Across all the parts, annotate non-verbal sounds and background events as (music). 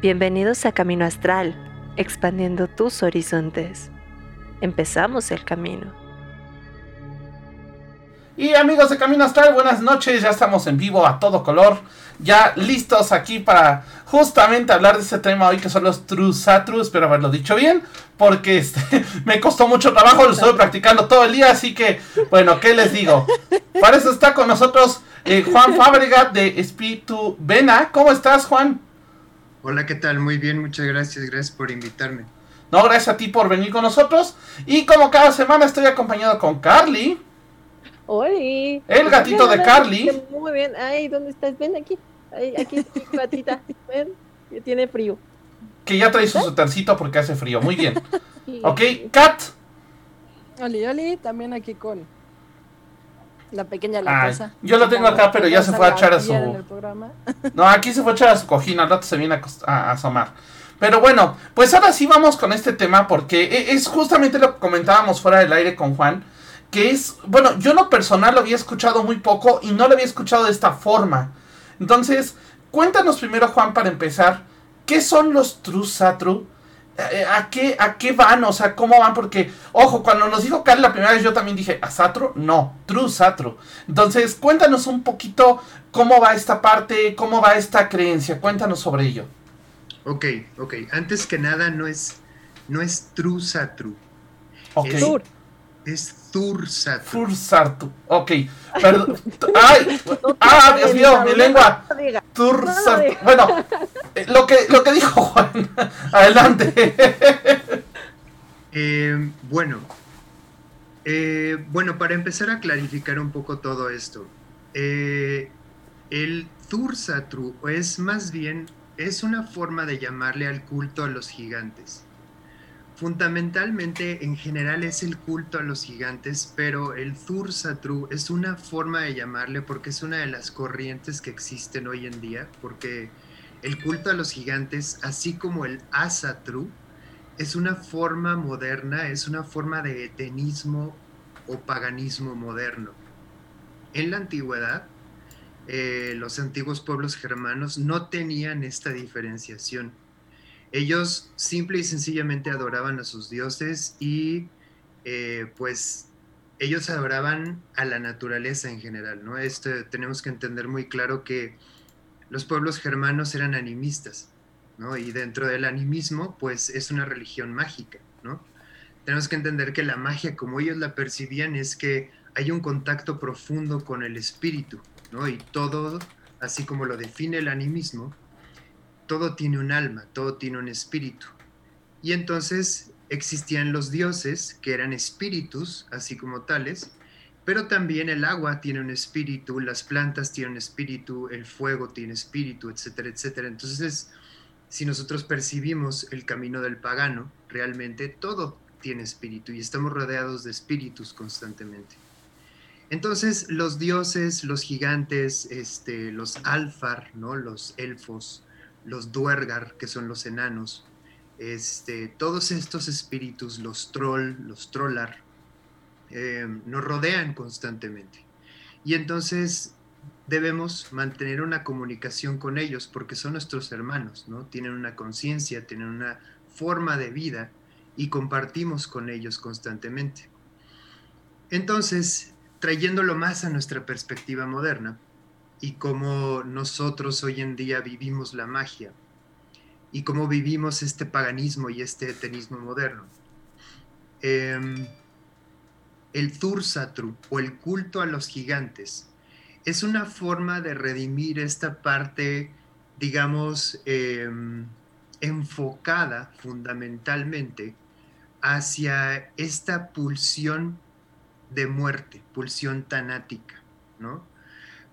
Bienvenidos a Camino Astral, expandiendo tus horizontes. Empezamos el camino. Y amigos de Camino Astral, buenas noches, ya estamos en vivo a todo color, ya listos aquí para justamente hablar de este tema hoy que son los Trusatru, espero haberlo dicho bien, porque este, (laughs) me costó mucho trabajo, lo estoy practicando todo el día, así que bueno, ¿qué les digo? Para eso está con nosotros eh, Juan Fábrega de Espíritu Vena, ¿cómo estás Juan? Hola, ¿qué tal? Muy bien, muchas gracias, gracias por invitarme. No, gracias a ti por venir con nosotros. Y como cada semana estoy acompañado con Carly. ¡Holi! El gatito de Carly. Muy bien. Ay, ¿dónde estás? Ven aquí. Ay, aquí, gatita. Ven, que tiene frío. Que ya trae su sutercito porque hace frío. Muy bien. (laughs) Ok, Kat. Oli, Oli, también aquí con la pequeña latosa. yo lo tengo acá, pero ya se fue a echar a su. (laughs) No, aquí se fue a echar a su cojín, al rato se viene a, asomar. Pero bueno, pues ahora sí vamos con este tema porque e, es justamente lo que comentábamos fuera del aire con Juan. Que es, bueno, yo no personal lo había escuchado muy poco y no lo había escuchado de esta forma. Entonces, cuéntanos primero, Juan, para empezar, ¿qué son los True Satru? Eh, ¿A qué, ¿A qué van? O sea, ¿cómo van? Porque, ojo, cuando nos dijo Carl la primera vez, yo también dije, ¿a Satro? No, True Satro. Entonces, cuéntanos un poquito cómo va esta parte, cómo va esta creencia. Cuéntanos sobre ello. Ok, ok. Antes que nada, no es, no es True Satru. Ok. Es, es Thursatru. Thursatru. Ok. Perdón. (laughs) ¡Ay! ¡Ah, Dios mío! Mi lengua. Thursatru. Bueno, eh, lo que, lo que dijo Juan. (laughs) Adelante. (laughs) Eh, bueno. Eh, bueno, para empezar a clarificar un poco todo esto. el Thursatru es más bien, es una forma de llamarle al culto a los gigantes fundamentalmente en general es el culto a los gigantes, pero el Thursatru es una forma de llamarle porque es una de las corrientes que existen hoy en día, porque el culto a los gigantes, así como el Asatru, es una forma moderna, es una forma de etenismo o paganismo moderno. En la antigüedad, eh, los antiguos pueblos germanos no tenían esta diferenciación ellos simple y sencillamente adoraban a sus dioses y eh, pues ellos adoraban a la naturaleza en general, ¿no? Esto tenemos que entender muy claro que los pueblos germanos eran animistas, ¿no? Y dentro del animismo, pues es una religión mágica, ¿no? Tenemos que entender que la magia, como ellos la percibían, es que hay un contacto profundo con el espíritu, ¿no? Y todo, así como lo define el animismo, todo tiene un alma, todo tiene un espíritu. Y entonces existían los dioses, que eran espíritus, así como tales, pero también el agua tiene un espíritu, las plantas tienen un espíritu, el fuego tiene espíritu, etcétera, etcétera. Entonces, si nosotros percibimos el camino del pagano, realmente todo tiene espíritu y estamos rodeados de espíritus constantemente. Entonces, los dioses, los gigantes, este, los alfar, ¿no? los elfos, los duergar, que son los enanos, este, todos estos espíritus, los troll, los trollar, eh, nos rodean constantemente. Y entonces debemos mantener una comunicación con ellos porque son nuestros hermanos, ¿no? Tienen una conciencia, tienen una forma de vida y compartimos con ellos constantemente. Entonces, trayéndolo más a nuestra perspectiva moderna, y cómo nosotros hoy en día vivimos la magia y cómo vivimos este paganismo y este etenismo moderno. Em, el Thursatru o el culto a los gigantes es una forma de redimir esta parte, digamos, em, enfocada fundamentalmente hacia esta pulsión de muerte, pulsión tanática, ¿no?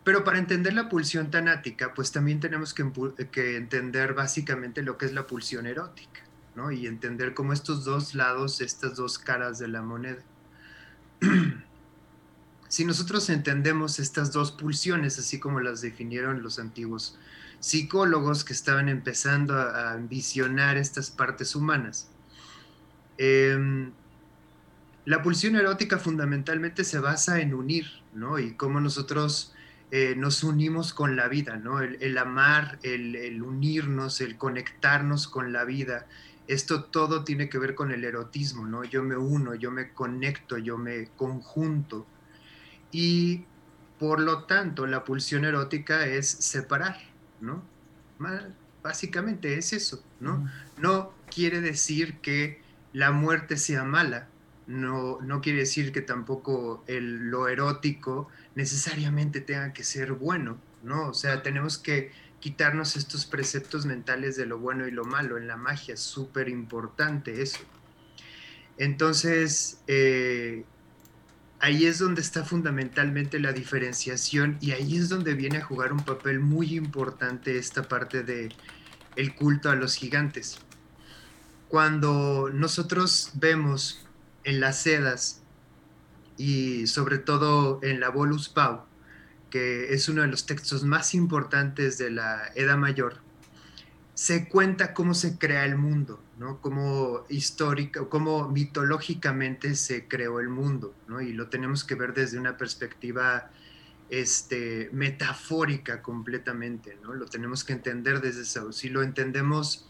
Pero para entender la pulsión tanática, pues también tenemos que, entender básicamente lo que es la pulsión erótica, ¿no? Y entender cómo estos dos lados, estas dos caras de la moneda. (clears throat) si nosotros entendemos estas dos pulsiones, así como las definieron los antiguos psicólogos que estaban empezando a, visionar estas partes humanas, em, la pulsión erótica fundamentalmente se basa en unir, ¿no? Y cómo nosotros eh, nos unimos con la vida, ¿no? El, amar, el, unirnos, el conectarnos con la vida. Esto todo tiene que ver con el erotismo, ¿no? Yo me uno, yo me conecto, yo me conjunto. Y por lo tanto, la pulsión erótica es separar, ¿no? Básicamente es eso, ¿no? No quiere decir que la muerte sea mala, no, no quiere decir que tampoco el, lo erótico necesariamente tenga que ser bueno, ¿no? O sea, tenemos que quitarnos estos preceptos mentales de lo bueno y lo malo. En la magia es súper importante eso. Entonces, eh, ahí es donde está fundamentalmente la diferenciación y ahí es donde viene a jugar un papel muy importante esta parte de el culto a los gigantes. Cuando nosotros vemos en las sedas y sobre todo en la Volus Pau, que es uno de los textos más importantes de la Edad Mayor, se cuenta cómo se crea el mundo, ¿no? Cómo histórica, cómo mitológicamente se creó el mundo, ¿no? Y lo tenemos que ver desde una perspectiva este, metafórica completamente, ¿no? Lo tenemos que entender desde eso. Si lo entendemos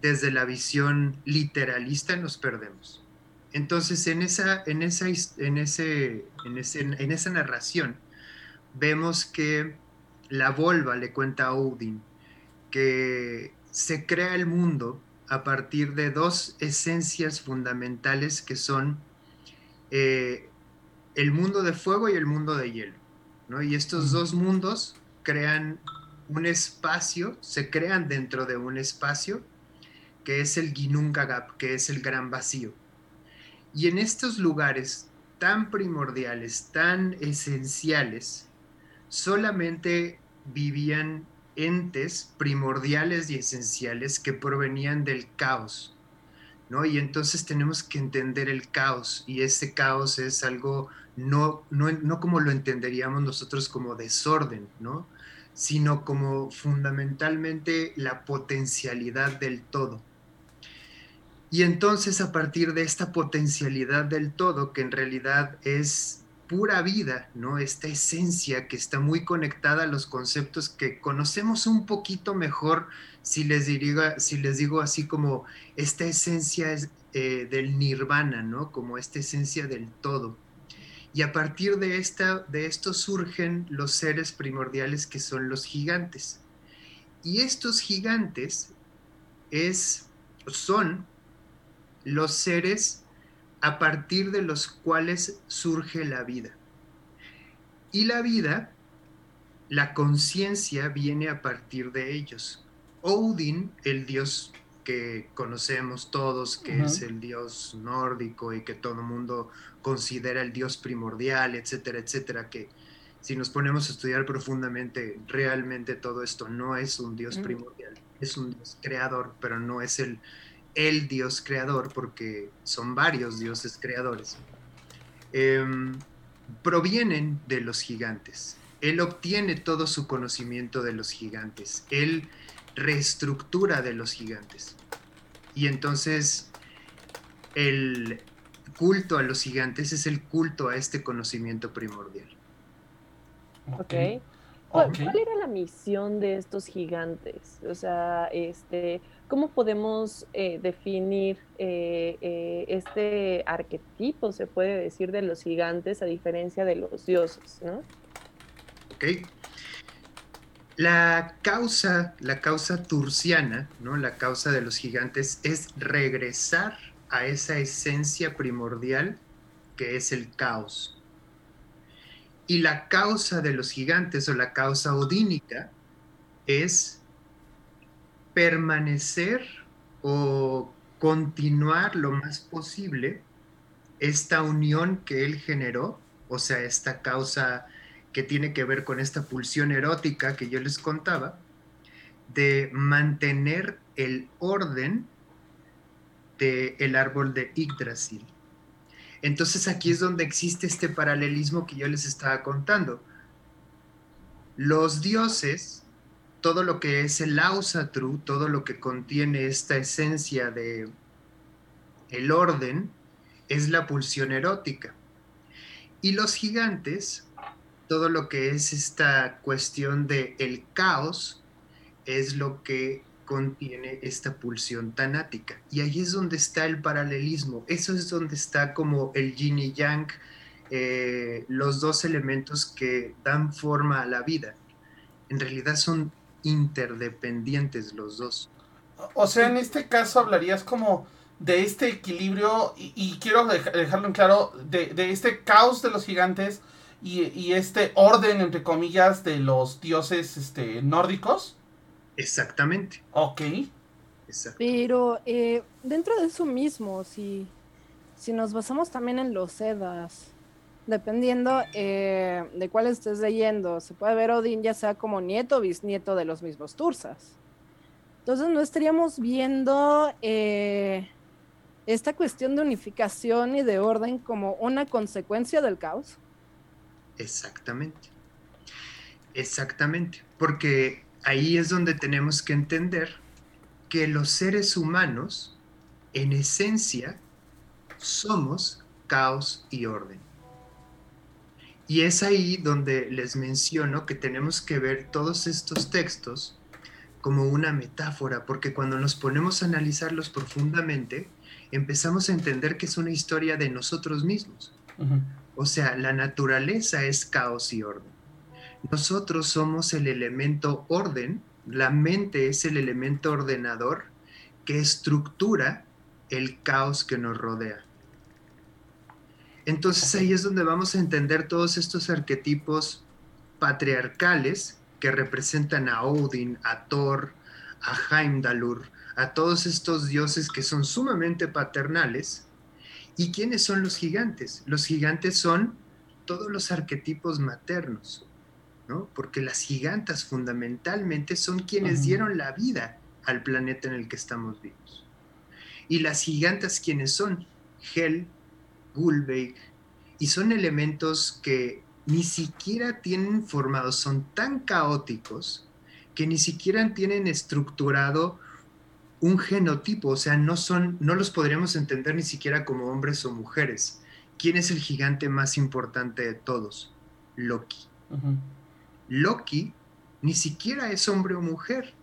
desde la visión literalista, nos perdemos. Entonces, en esa, en esa, en ese, en, ese, en esa narración, vemos que la Volva le cuenta a Odin que se crea el mundo a partir de dos esencias fundamentales que son eh, el mundo de fuego y el mundo de hielo. ¿no? Y estos dos mundos crean un espacio, se crean dentro de un espacio que es el Ginnungagap, que es el gran vacío. Y en estos lugares tan primordiales, tan esenciales, solamente vivían entes primordiales y esenciales que provenían del caos, ¿no? Y entonces tenemos que entender el caos y ese caos es algo no, no, no como lo entenderíamos nosotros como desorden, ¿no? Sino como fundamentalmente la potencialidad del todo. Y entonces a partir de esta potencialidad del todo, que en realidad es pura vida, ¿no? Esta esencia que está muy conectada a los conceptos que conocemos un poquito mejor si les, si les digo así como esta esencia es, eh, del nirvana, ¿no? Como esta esencia del todo. Y a partir de, esta, de esto surgen los seres primordiales que son los gigantes. Y estos gigantes es, son los seres a partir de los cuales surge la vida. Y la vida, la conciencia viene a partir de ellos. Odin, el dios que conocemos todos, que es el dios nórdico y que todo el mundo considera el dios primordial, etcétera, etcétera, que si nos ponemos a estudiar profundamente, realmente todo esto no es un dios primordial, es un dios creador, pero no es el, el Dios creador, porque son varios dioses creadores, em, provienen de los gigantes. Él obtiene todo su conocimiento de los gigantes. Él reestructura de los gigantes. Y entonces el culto a los gigantes es el culto a este conocimiento primordial. Ok. ¿Cuál, era la misión de estos gigantes? O sea, este, ¿cómo podemos eh, definir eh, eh, este arquetipo, se puede decir, de los gigantes a diferencia de los dioses, ¿no? Ok. La causa, la causa turciana, ¿no? La causa de los gigantes es regresar a esa esencia primordial que es el caos. Y la causa de los gigantes o la causa odínica es permanecer o continuar lo más posible esta unión que él generó, o sea, esta causa que tiene que ver con esta pulsión erótica que yo les contaba, de mantener el orden del el árbol de Yggdrasil. Entonces aquí es donde existe este paralelismo que yo les estaba contando. Los dioses, todo lo que es el Ausatru, todo lo que contiene esta esencia de el orden, es la pulsión erótica. Y los gigantes todo lo que es esta cuestión de el caos es lo que contiene esta pulsión tanática. Y ahí es donde está el paralelismo, eso es donde está como el yin y yang, eh, los dos elementos que dan forma a la vida. En realidad son interdependientes los dos. O sea, en este caso hablarías como de este equilibrio, y, quiero dejarlo en claro, de, este caos de los gigantes y, este orden, entre comillas, de los dioses este, nórdicos. Exactamente. Ok. Pero eh, dentro de eso mismo, si, si nos basamos también en los Edas, dependiendo eh, de cuál estés leyendo, se puede ver Odín ya sea como nieto o bisnieto de los mismos Tursas. Entonces no estaríamos viendo eh, esta cuestión de unificación y de orden como una consecuencia del caos. Exactamente. Exactamente. Porque ahí es donde tenemos que entender que los seres humanos, en esencia, somos caos y orden. Y es ahí donde les menciono que tenemos que ver todos estos textos como una metáfora, porque cuando nos ponemos a analizarlos profundamente, empezamos a entender que es una historia de nosotros mismos. O sea, la naturaleza es caos y orden. Nosotros somos el elemento orden, la mente es el elemento ordenador que estructura el caos que nos rodea. Entonces ahí es donde vamos a entender todos estos arquetipos patriarcales que representan a Odin, a Thor, a Heimdallur, a todos estos dioses que son sumamente paternales. ¿Y quiénes son los gigantes? Los gigantes son todos los arquetipos maternos, ¿no? Porque las gigantas fundamentalmente son quienes dieron la vida al planeta en el que estamos vivos. Y las gigantas quienes son Hel, Gulveig, y son elementos que ni siquiera tienen formados, son tan caóticos que ni siquiera tienen estructurado un genotipo, o sea, no son, no los podríamos entender ni siquiera como hombres o mujeres. ¿Quién es el gigante más importante de todos? Loki. Loki ni siquiera es hombre o mujer,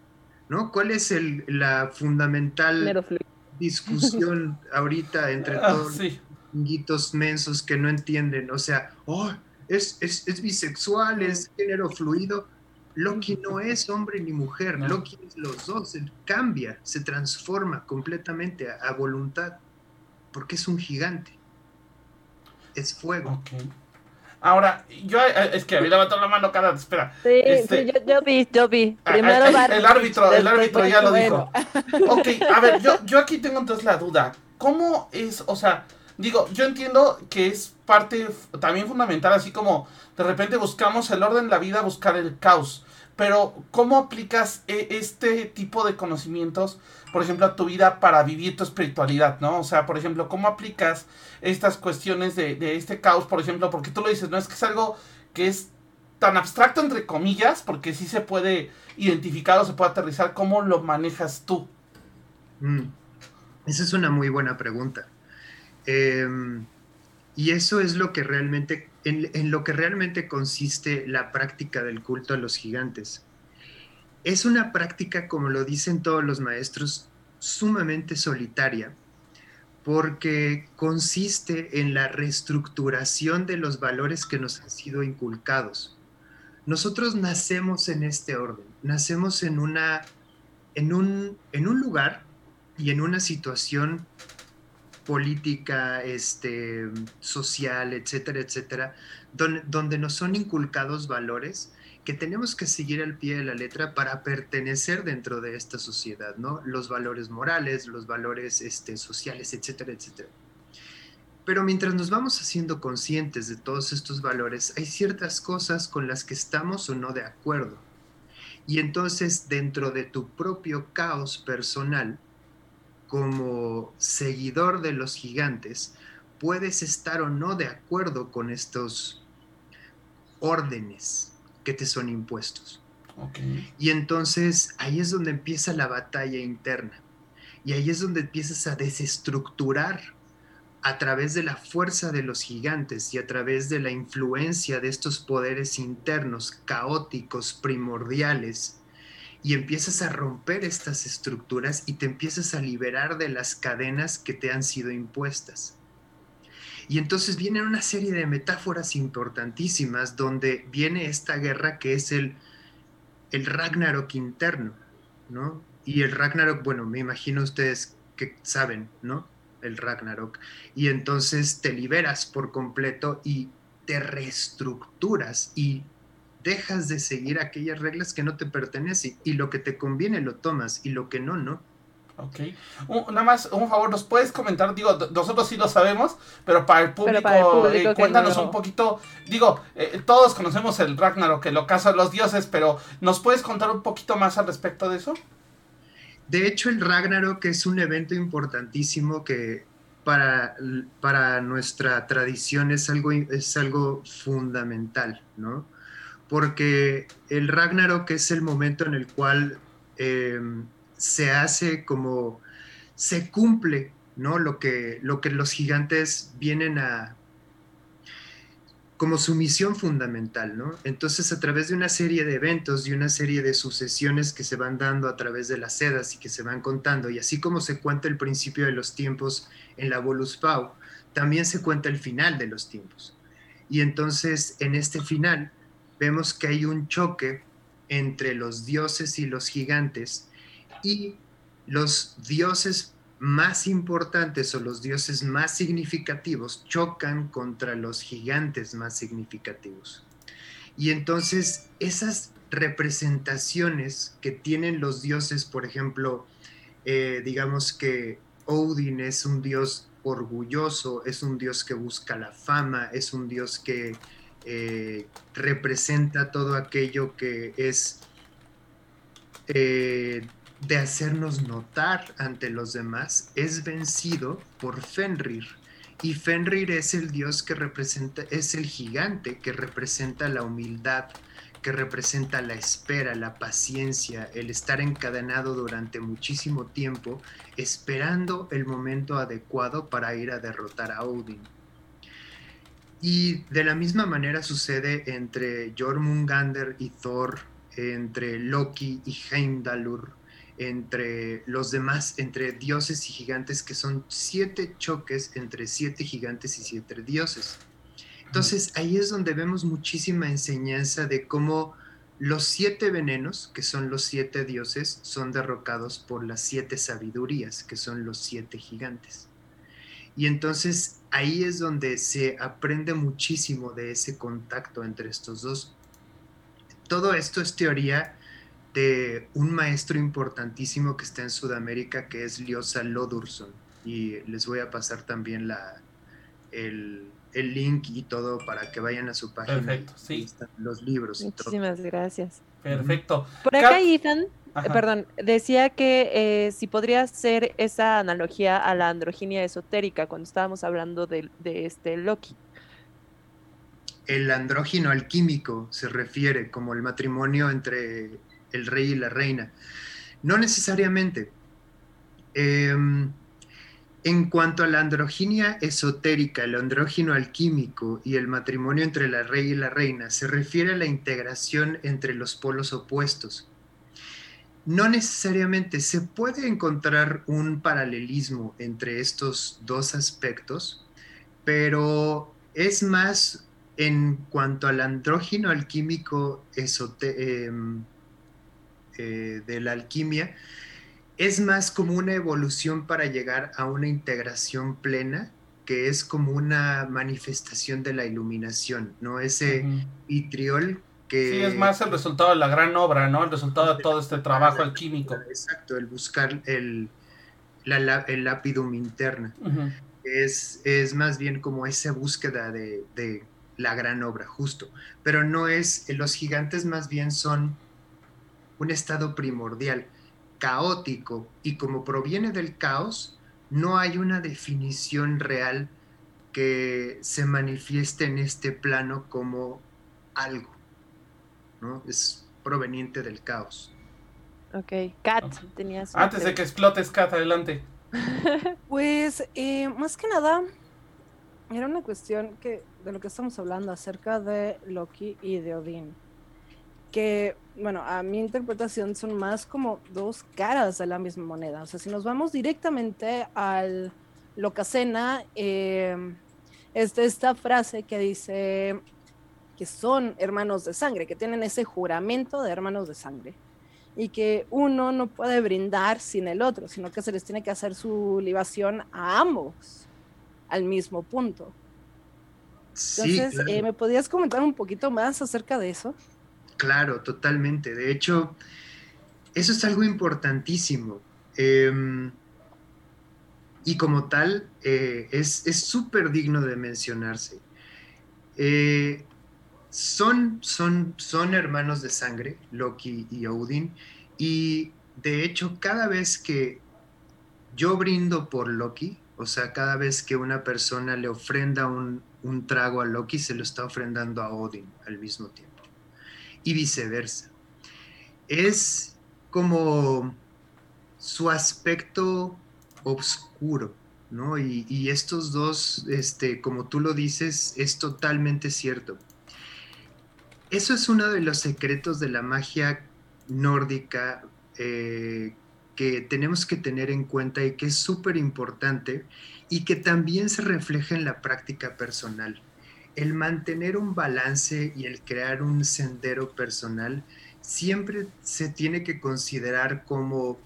¿no? ¿Cuál es el, la fundamental discusión (laughs) ahorita entre ah, todos? guitos mensos que no entienden, o sea, oh, es, es, bisexual, es género fluido. Loki no es hombre ni mujer, Loki es los dos, él cambia, se transforma completamente a, voluntad, porque es un gigante, es fuego. Ahora, yo, eh, es que a mí levantó la mano cada, espera. Sí, este, yo, yo, vi, yo vi. Ah, Primero ah, el, árbitro, el árbitro ya lo dijo. Ok, a ver, yo, yo aquí tengo entonces la duda. ¿Cómo es, o sea, Digo, yo entiendo que es parte también fundamental, así como de repente buscamos el orden de la vida, buscar el caos. Pero, ¿cómo aplicas e, este tipo de conocimientos, por ejemplo, a tu vida para vivir tu espiritualidad, ¿no? O sea, por ejemplo, ¿cómo aplicas estas cuestiones de, este caos, por ejemplo? Porque tú lo dices, ¿no? Es que es algo que es tan abstracto, entre comillas, porque sí se puede identificar o se puede aterrizar. ¿Cómo lo manejas tú? Mm. Esa es una muy buena pregunta. Em, y eso es lo que realmente, en, lo que realmente consiste la práctica del culto a los gigantes. Es una práctica, como lo dicen todos los maestros, sumamente solitaria, porque consiste en la reestructuración de los valores que nos han sido inculcados. Nosotros nacemos en este orden, nacemos en, una, en, un, en un lugar y en una situación política, este, social, etcétera, etcétera, donde, donde nos son inculcados valores que tenemos que seguir al pie de la letra para pertenecer dentro de esta sociedad, ¿no? Los valores morales, los valores este, sociales, etcétera, etcétera. Pero mientras nos vamos haciendo conscientes de todos estos valores, hay ciertas cosas con las que estamos o no de acuerdo. Y entonces dentro de tu propio caos personal, como seguidor de los gigantes, puedes estar o no de acuerdo con estos órdenes que te son impuestos. Y entonces ahí es donde empieza la batalla interna. Y ahí es donde empiezas a desestructurar a través de la fuerza de los gigantes y a través de la influencia de estos poderes internos caóticos, primordiales, y empiezas a romper estas estructuras y te empiezas a liberar de las cadenas que te han sido impuestas. Y entonces viene una serie de metáforas importantísimas donde viene esta guerra que es el, el Ragnarok interno, ¿no? Y el Ragnarok, bueno, me imagino ustedes que saben, ¿no? El Ragnarok. Y entonces te liberas por completo y te reestructuras y dejas de seguir aquellas reglas que no te pertenecen y lo que te conviene lo tomas y lo que no, no. Ok. nada más, un favor, ¿nos puedes comentar? Digo, nosotros sí lo sabemos, pero para el público, eh, cuéntanos un poquito. Digo, eh, todos conocemos el Ragnarok, el ocaso de los dioses, pero ¿nos puedes contar un poquito más al respecto de eso? De hecho, el Ragnarok es un evento importantísimo que para, para nuestra tradición es algo, es algo fundamental, ¿no? Porque el Ragnarok es el momento en el cual em, se hace como, se cumple, ¿no? Lo que, lo que los gigantes vienen a, como su misión fundamental, ¿no? Entonces, a través de una serie de eventos y una serie de sucesiones que se van dando a través de las sedas y que se van contando, y así como se cuenta el principio de los tiempos en la Volus Pau, también se cuenta el final de los tiempos. Y entonces, en este final, vemos que hay un choque entre los dioses y los gigantes, y los dioses más importantes o los dioses más significativos chocan contra los gigantes más significativos. Y entonces esas representaciones que tienen los dioses, por ejemplo, eh, digamos que Odin es un dios orgulloso, es un dios que busca la fama, es un dios que eh, representa todo aquello que es eh, de hacernos notar ante los demás, es vencido por Fenrir. Y Fenrir es el dios que representa, es el gigante que representa la humildad, que representa la espera, la paciencia, el estar encadenado durante muchísimo tiempo, esperando el momento adecuado para ir a derrotar a Odin. Y de la misma manera sucede entre Jormungandr y Thor, entre Loki y Heimdallr, entre los demás, entre dioses y gigantes, que son siete choques entre siete gigantes y siete dioses. Entonces ahí es donde vemos muchísima enseñanza de cómo los siete venenos, que son los siete dioses, son derrocados por las siete sabidurías, que son los siete gigantes. Y entonces ahí es donde se aprende muchísimo de ese contacto entre estos dos. Todo esto es teoría de un maestro importantísimo que está en Sudamérica, que es Liosa Lodurson. Y les voy a pasar también la, el, link y todo para que vayan a su página. Perfecto, sí. Los libros y Muchísimas gracias. Perfecto. Por acá, Ethan, eh, perdón, decía que eh, si podría hacer esa analogía a la androginia esotérica cuando estábamos hablando de, de este Loki el andrógino alquímico se refiere como el matrimonio entre el rey y la reina. No necesariamente. Em, en cuanto a la androginia esotérica, el andrógino alquímico y el matrimonio entre la rey y la reina, se refiere a la integración entre los polos opuestos. No necesariamente se puede encontrar un paralelismo entre estos dos aspectos, pero es más en cuanto al andrógino alquímico esotérico, eh, de la alquimia, es más como una evolución para llegar a una integración plena, que es como una manifestación de la iluminación, ¿no? Ese vitriol que... Sí, es más el resultado de la gran obra, ¿no? El resultado de todo este trabajo alquímico. Exacto, el buscar el, la, el lápidum interna. es, es, más bien como esa búsqueda de, de la gran obra, justo. Pero no es, los gigantes más bien son un estado primordial, caótico, y como proviene del caos, no hay una definición real que se manifieste en este plano como algo, ¿no? Es proveniente del caos. Ok, Kat, tenías... Antes de que explotes, Kat, adelante. (laughs) pues, eh, más que nada, era una cuestión que de lo que estamos hablando acerca de Loki y de Odín. Que, bueno, a mi interpretación son más como dos caras de la misma moneda. O sea, si nos vamos directamente al Locacena, eh, es de esta frase que dice que son hermanos de sangre, que tienen ese juramento de hermanos de sangre y que uno no puede brindar sin el otro, sino que se les tiene que hacer su libación a ambos al mismo punto. Entonces, eh, ¿me podías comentar un poquito más acerca de eso? Claro, totalmente. De hecho, eso es algo importantísimo. Em, y como tal, eh, es súper digno de mencionarse. Eh, son, son, son hermanos de sangre, Loki y Odin, y de hecho cada vez que yo brindo por Loki, o sea, cada vez que una persona le ofrenda un, un trago a Loki, se lo está ofrendando a Odin al mismo tiempo, y viceversa. Es como su aspecto oscuro, ¿no? Y, estos dos, este, como tú lo dices, es totalmente cierto eso es uno de los secretos de la magia nórdica eh, que tenemos que tener en cuenta y que es súper importante y que también se refleja en la práctica personal. El mantener un balance y el crear un sendero personal siempre se tiene que considerar como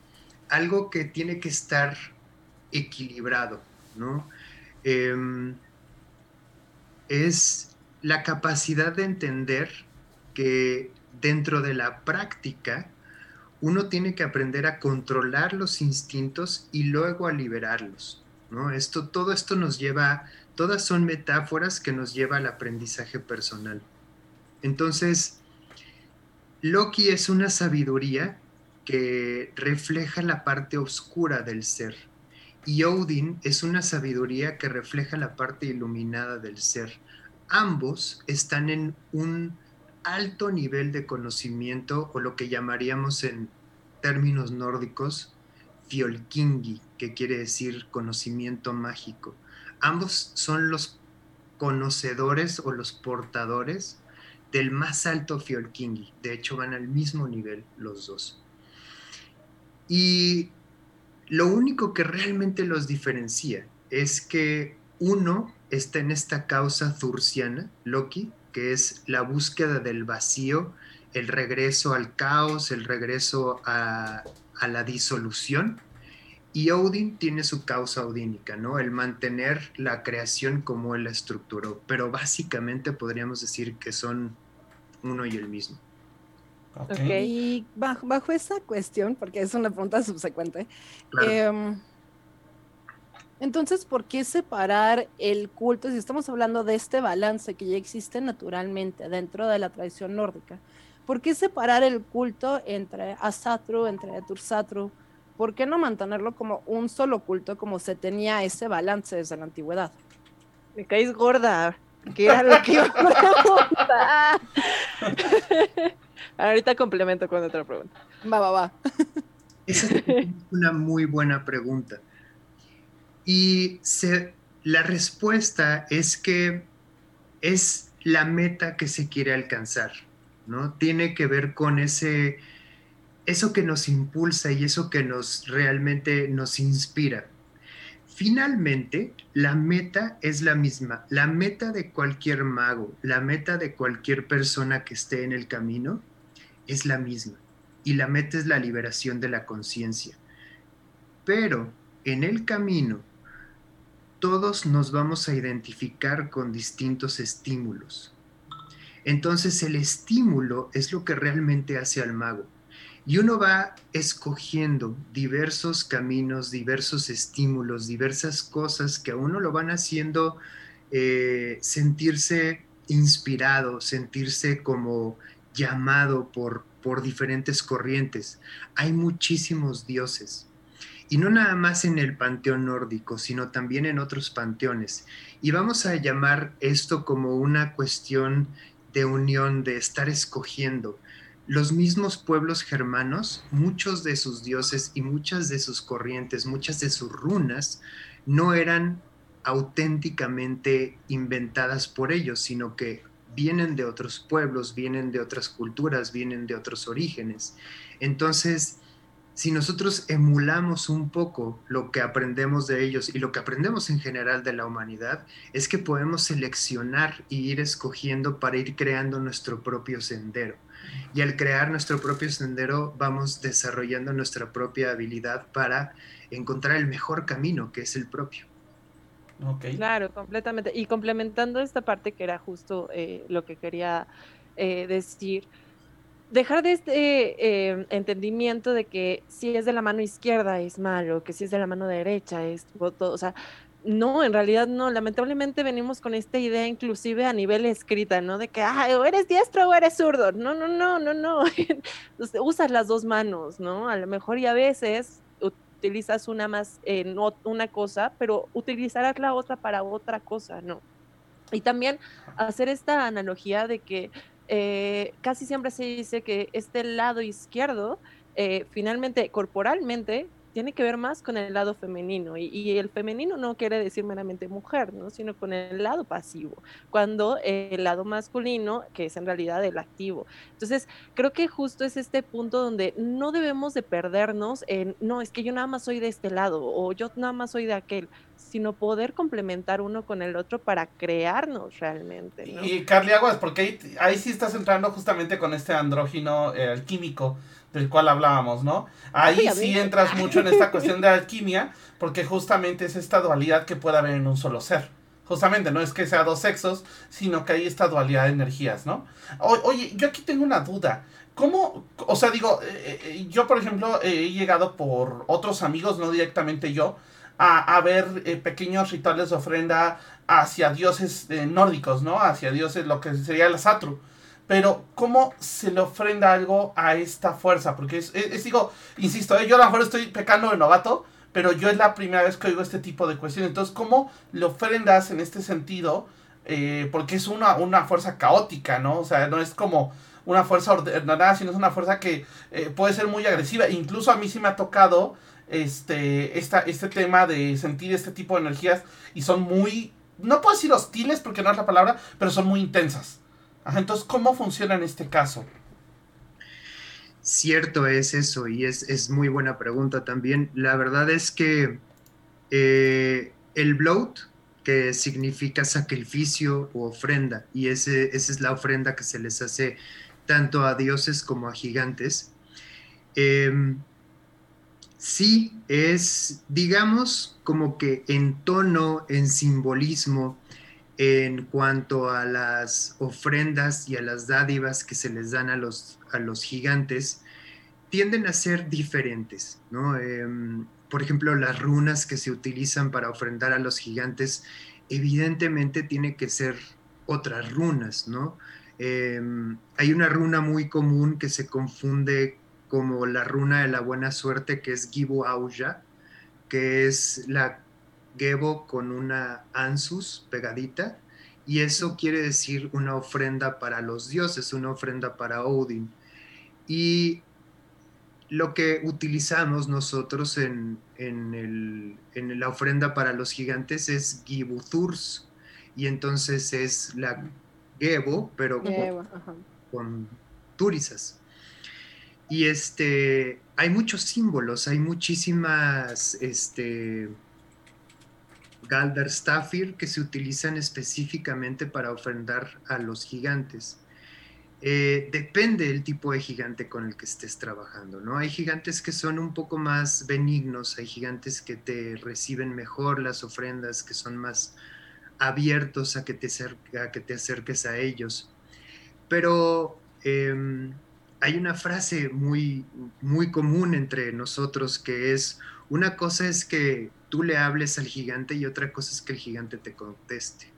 algo que tiene que estar equilibrado, ¿no? Em, es la capacidad de entender que dentro de la práctica uno tiene que aprender a controlar los instintos y luego a liberarlos. ¿no? Esto, todo esto nos lleva, todas son metáforas que nos lleva al aprendizaje personal. Entonces, Loki es una sabiduría que refleja la parte oscura del ser. Y Odin es una sabiduría que refleja la parte iluminada del ser. Ambos están en un alto nivel de conocimiento o lo que llamaríamos en términos nórdicos fiolkingi, que quiere decir conocimiento mágico. Ambos son los conocedores o los portadores del más alto fiolkingi. De hecho, van al mismo nivel los dos. Y lo único que realmente los diferencia es que uno está en esta causa zurciana, Loki, que es la búsqueda del vacío, el regreso al caos, el regreso a, la disolución. Y Odin tiene su causa odínica, ¿no? El mantener la creación como él la estructuró. Pero básicamente podríamos decir que son uno y el mismo. Y bajo, bajo, esa cuestión, porque es una pregunta subsecuente, em, entonces, ¿por qué separar el culto si estamos hablando de este balance que ya existe naturalmente dentro de la tradición nórdica? ¿Por qué separar el culto entre Asatru, entre Tursatru? ¿Por qué no mantenerlo como un solo culto como se tenía ese balance desde la antigüedad? Me caes gorda, ¿Qué era lo que (laughs) iba a preguntar. Ahorita complemento con otra pregunta. Va, va, va. Esa es una muy buena pregunta. Y la respuesta es que es la meta que se quiere alcanzar, ¿no? Tiene que ver con ese, eso que nos impulsa y eso que nos realmente nos inspira. Finalmente, la meta es la misma. La meta de cualquier mago, la meta de cualquier persona que esté en el camino es la misma. Y la meta es la liberación de la conciencia. Pero en el camino todos nos vamos a identificar con distintos estímulos. Entonces el estímulo es lo que realmente hace al mago. Y uno va escogiendo diversos caminos, diversos estímulos, diversas cosas que a uno lo van haciendo eh, sentirse inspirado, sentirse como llamado por, por diferentes corrientes. Hay muchísimos dioses y no nada más en el panteón nórdico, sino también en otros panteones. Y vamos a llamar esto como una cuestión de unión, de estar escogiendo. Los mismos pueblos germanos, muchos de sus dioses y muchas de sus corrientes, muchas de sus runas, no eran auténticamente inventadas por ellos, sino que vienen de otros pueblos, vienen de otras culturas, vienen de otros orígenes. Entonces, si nosotros emulamos un poco lo que aprendemos de ellos y lo que aprendemos en general de la humanidad, es que podemos seleccionar y ir escogiendo para ir creando nuestro propio sendero. Y al crear nuestro propio sendero, vamos desarrollando nuestra propia habilidad para encontrar el mejor camino, que es el propio. Claro, completamente. Y complementando esta parte que era justo eh, lo que quería eh, decir, dejar de este eh, entendimiento de que si es de la mano izquierda es malo, que si es de la mano derecha es todo, o sea, no, en realidad no, lamentablemente venimos con esta idea inclusive a nivel escrita, ¿no? De que, ah, o eres diestro o eres zurdo, no, no, no, no, no, (laughs) usas las dos manos, ¿no? A lo mejor y a veces utilizas una más en una cosa, pero utilizarás la otra para otra cosa, ¿no? Y también hacer esta analogía de que eh, casi siempre se dice que este lado izquierdo, eh, finalmente, corporalmente, tiene que ver más con el lado femenino y, el femenino no quiere decir meramente mujer, ¿no? sino con el lado pasivo, cuando el lado masculino, que es en realidad el activo. Entonces, creo que justo es este punto donde no debemos de perdernos en, no, es que yo nada más soy de este lado o yo nada más soy de aquel, sino poder complementar uno con el otro para crearnos realmente. Y Carly Aguas, porque ahí, sí estás entrando justamente con este andrógino eh, alquímico del cual hablábamos, ¿no? Ahí sí entras mucho en esta cuestión de alquimia, porque justamente es esta dualidad que puede haber en un solo ser. Justamente, no es que sea dos sexos, sino que hay esta dualidad de energías, ¿no? oye, yo aquí tengo una duda. ¿Cómo? O sea, digo, eh, eh, yo por ejemplo he llegado por otros amigos, no directamente yo, a, ver eh, pequeños rituales de ofrenda hacia dioses nórdicos, ¿no? Hacia dioses, lo que sería la Satru. Pero, ¿cómo se le ofrenda algo a esta fuerza? Porque es, digo, insisto, ¿eh? yo a lo mejor estoy pecando de novato, pero yo es la primera vez que oigo este tipo de cuestiones. Entonces, ¿cómo le ofrendas en este sentido? Eh, porque es una, una fuerza caótica, ¿no? O sea, no es como una fuerza ordenada, sino es una fuerza que eh, puede ser muy agresiva. Incluso a mí sí me ha tocado este, esta, este tema de sentir este tipo de energías y son muy, no puedo decir hostiles porque no es la palabra, pero son muy intensas entonces, ¿cómo funciona en este caso? Cierto es eso y es, muy buena pregunta también. La verdad es que eh, el bloat, que significa sacrificio o ofrenda, y ese, esa es la ofrenda que se les hace tanto a dioses como a gigantes, em, sí es, digamos, como que en tono, en simbolismo, en cuanto a las ofrendas y a las dádivas que se les dan a los, a los gigantes, tienden a ser diferentes, ¿no? Em, por ejemplo, las runas que se utilizan para ofrendar a los gigantes, evidentemente tiene que ser otras runas, ¿no? Em, hay una runa muy común que se confunde como la runa de la buena suerte, que es Gibu Auja, que es la Gebo con una Ansus pegadita, y eso quiere decir una ofrenda para los dioses, una ofrenda para Odin. Y lo que utilizamos nosotros en, en, la ofrenda para los gigantes es Gibuthurs, y entonces es la Gebo, pero con, con turisas. Y este, hay muchos símbolos, hay muchísimas, este, Galderstafir que se utilizan específicamente para ofrendar a los gigantes. Eh, depende del tipo de gigante con el que estés trabajando, ¿no? Hay gigantes que son un poco más benignos, hay gigantes que te reciben mejor las ofrendas, que son más abiertos a que te, que te acerques a ellos. Pero em, hay una frase muy, muy común entre nosotros que es, una cosa es que tú le hables al gigante y otra cosa es que el gigante te conteste.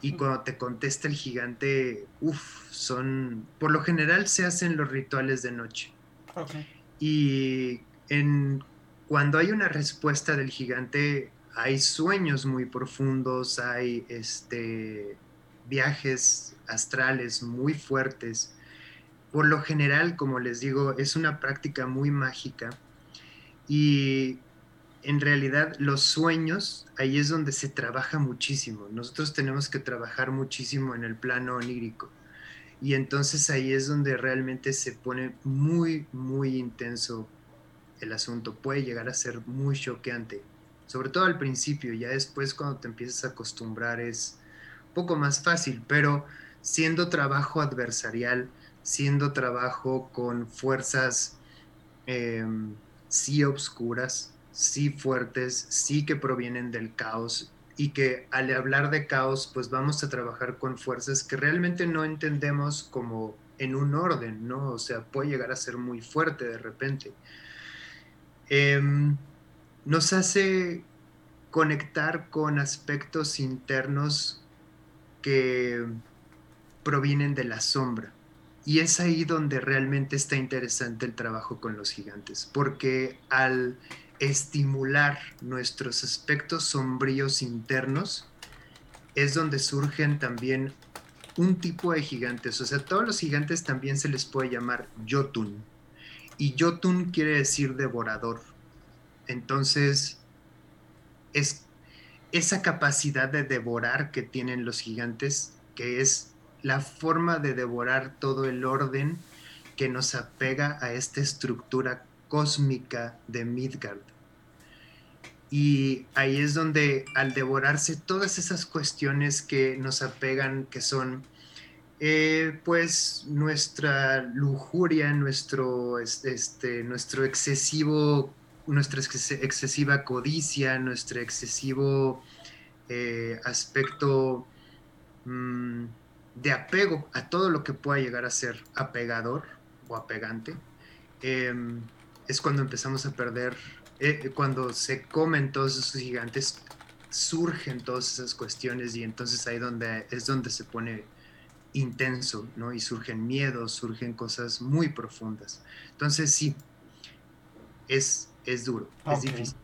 Y cuando te contesta el gigante, uff, son, por lo general se hacen los rituales de noche. Y en, cuando hay una respuesta del gigante, hay sueños muy profundos, hay este, viajes astrales muy fuertes. Por lo general, como les digo, es una práctica muy mágica. Y en realidad los sueños, ahí es donde se trabaja muchísimo. Nosotros tenemos que trabajar muchísimo en el plano onírico. Y entonces ahí es donde realmente se pone muy, muy intenso el asunto. Puede llegar a ser muy choqueante, sobre todo al principio, ya después cuando te empiezas a acostumbrar es un poco más fácil, pero siendo trabajo adversarial, siendo trabajo con fuerzas em, sí obscuras, sí fuertes, sí que provienen del caos y que al hablar de caos pues vamos a trabajar con fuerzas que realmente no entendemos como en un orden, ¿no? O sea, puede llegar a ser muy fuerte de repente. Em, nos hace conectar con aspectos internos que provienen de la sombra. Y es ahí donde realmente está interesante el trabajo con los gigantes, porque al estimular nuestros aspectos sombríos internos, es donde surgen también un tipo de gigantes. O sea, todos los gigantes también se les puede llamar Jotun. Y Jotun quiere decir devorador. Entonces, es esa capacidad de devorar que tienen los gigantes, que es la forma de devorar todo el orden que nos apega a esta estructura cósmica de Midgard. Y ahí es donde al devorarse todas esas cuestiones que nos apegan, que son eh, pues nuestra lujuria, nuestro, este, nuestro excesivo, nuestra excesiva codicia, nuestro excesivo eh, aspecto mm, de apego a todo lo que pueda llegar a ser apegador o apegante, em, es cuando empezamos a perder eh, cuando se comen todos esos gigantes, surgen todas esas cuestiones y entonces ahí donde, es donde se pone intenso, ¿no? Y surgen miedos, surgen cosas muy profundas. Entonces sí, es, es duro, es difícil.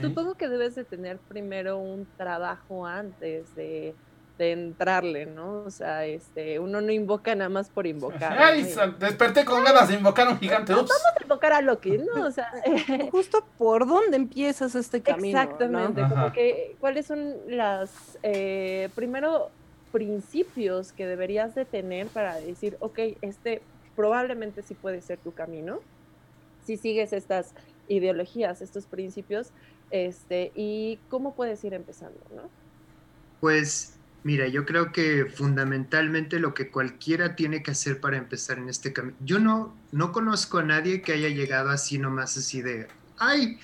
Supongo que debes de tener primero un trabajo antes de de entrarle, ¿no? O sea, este, uno no invoca nada más por invocar. Ay, desperté con ganas de invocar a un gigante. Vamos a invocar a Loki, ¿no? O sea, (laughs) justo por dónde empiezas este camino. Exactamente, como que cuáles son las eh, primero principios que deberías de tener para decir, ok, este probablemente sí puede ser tu camino, si sigues estas ideologías, estos principios, este, y cómo puedes ir empezando, ¿no? Pues Mira, yo creo que fundamentalmente lo que cualquiera tiene que hacer para empezar en este camino. Yo no, no conozco a nadie que haya llegado así nomás así de, ay,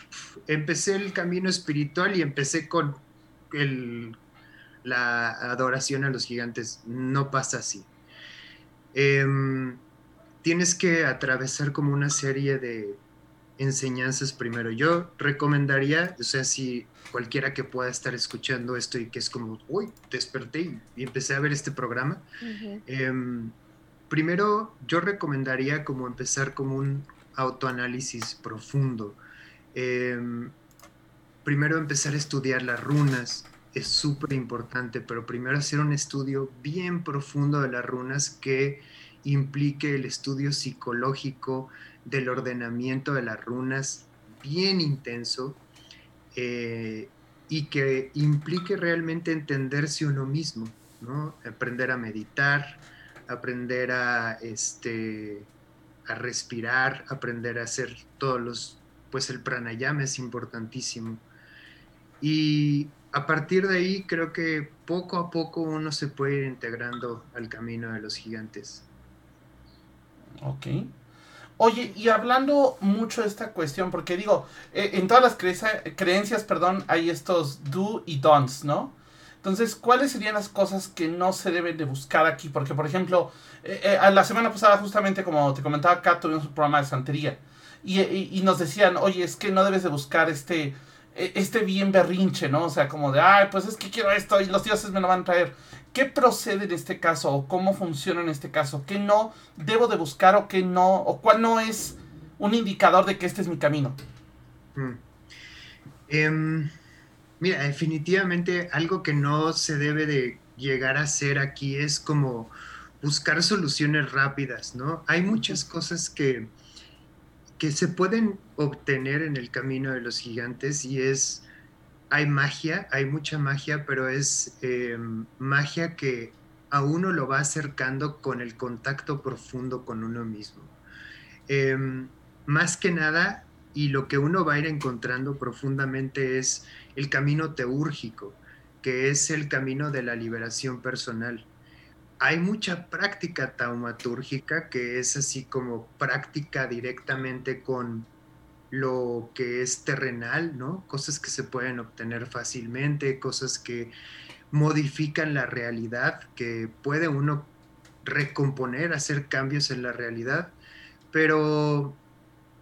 empecé el camino espiritual y empecé con el, la adoración a los gigantes. No pasa así. Em, tienes que atravesar como una serie de enseñanzas primero. Yo recomendaría, o sea, si cualquiera que pueda estar escuchando esto y que es como, uy, desperté y, empecé a ver este programa, em, primero yo recomendaría como empezar como un autoanálisis profundo. Em, primero empezar a estudiar las runas, es súper importante, pero primero hacer un estudio bien profundo de las runas que implique el estudio psicológico del ordenamiento de las runas bien intenso eh, y que implique realmente entenderse uno mismo, ¿no? Aprender a meditar, aprender a, este, a respirar, aprender a hacer todos los, pues el pranayama es importantísimo. Y a partir de ahí creo que poco a poco uno se puede ir integrando al camino de los gigantes. Ok. Oye, y hablando mucho de esta cuestión, porque digo, eh, en todas las creencias, perdón, hay estos do y don'ts, ¿no? Entonces, ¿cuáles serían las cosas que no se deben de buscar aquí? Porque, por ejemplo, eh, eh, la semana pasada, justamente como te comentaba acá, tuvimos un programa de santería. Y, y, nos decían, oye, es que no debes de buscar este, este bien berrinche, ¿no? O sea, como de, ay, pues es que quiero esto y los dioses me lo van a traer. ¿Qué procede en este caso o cómo funciona en este caso? ¿Qué no debo de buscar o qué no? ¿O cuál no es un indicador de que este es mi camino? Mm. Em, mira, definitivamente algo que no se debe de llegar a hacer aquí es como buscar soluciones rápidas, ¿no? Hay muchas cosas que, que se pueden obtener en el camino de los gigantes y es, hay magia, hay mucha magia, pero es em, magia que a uno lo va acercando con el contacto profundo con uno mismo. Em, más que nada, y lo que uno va a ir encontrando profundamente es el camino teúrgico, que es el camino de la liberación personal. Hay mucha práctica taumatúrgica que es así como práctica directamente con lo que es terrenal, ¿no? Cosas que se pueden obtener fácilmente, cosas que modifican la realidad, que puede uno recomponer, hacer cambios en la realidad, pero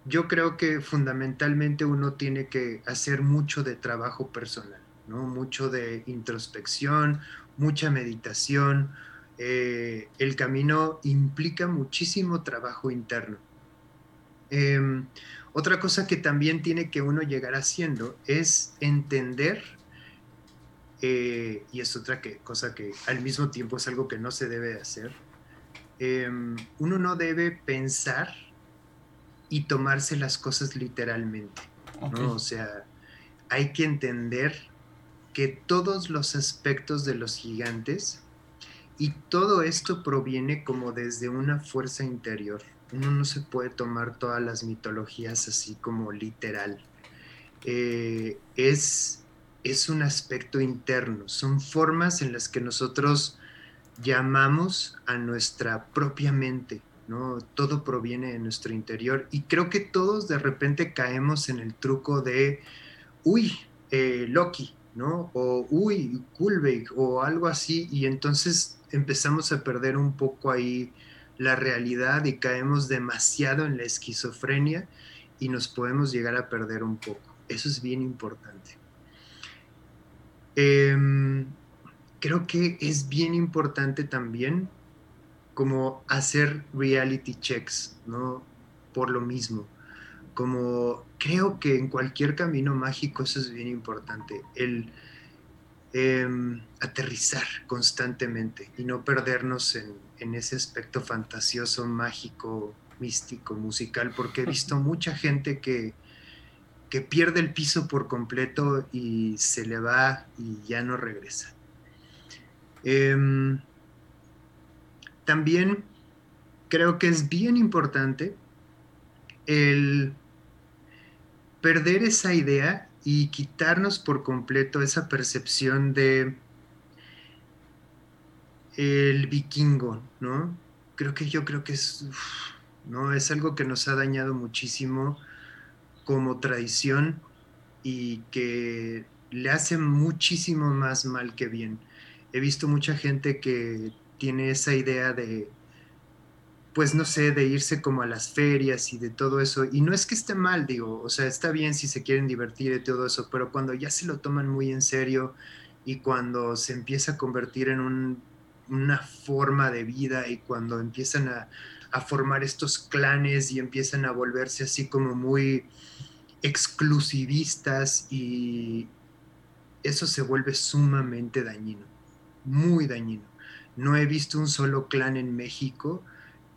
yo creo que fundamentalmente uno tiene que hacer mucho de trabajo personal, ¿no? Mucho de introspección, mucha meditación. Eh, el camino implica muchísimo trabajo interno. Em, otra cosa que también tiene que uno llegar haciendo es entender, eh, y es otra que, cosa que al mismo tiempo es algo que no se debe hacer, em, uno no debe pensar y tomarse las cosas literalmente. ¿no? O sea, hay que entender que todos los aspectos de los gigantes y todo esto proviene como desde una fuerza interior. Uno no se puede tomar todas las mitologías así como literal. Eh, es, es un aspecto interno, son formas en las que nosotros llamamos a nuestra propia mente, todo proviene de nuestro interior y creo que todos de repente caemos en el truco de, uy, eh, Loki, ¿no? O, uy, Kulbeck o algo así y entonces empezamos a perder un poco ahí la realidad y caemos demasiado en la esquizofrenia y nos podemos llegar a perder un poco. Eso es bien importante. Em, creo que es bien importante también como hacer reality checks, ¿no? Por lo mismo. Como creo que en cualquier camino mágico eso es bien importante, el em, aterrizar constantemente y no perdernos en, ese aspecto fantasioso, mágico, místico, musical, porque he visto mucha gente que, que pierde el piso por completo y se le va y ya no regresa. Em, también creo que es bien importante el perder esa idea y quitarnos por completo esa percepción de el vikingo, ¿no? Creo que yo creo que es, ¿no? Es algo que nos ha dañado muchísimo como tradición y que le hace muchísimo más mal que bien. He visto mucha gente que tiene esa idea de, pues no sé, de irse como a las ferias y de todo eso. Y no es que esté mal, digo, o sea, está bien si se quieren divertir y todo eso, pero cuando ya se lo toman muy en serio y cuando se empieza a convertir en una forma de vida y cuando empiezan a, a formar estos clanes y empiezan a volverse así como muy exclusivistas y eso se vuelve sumamente dañino, muy dañino no he visto un solo clan en México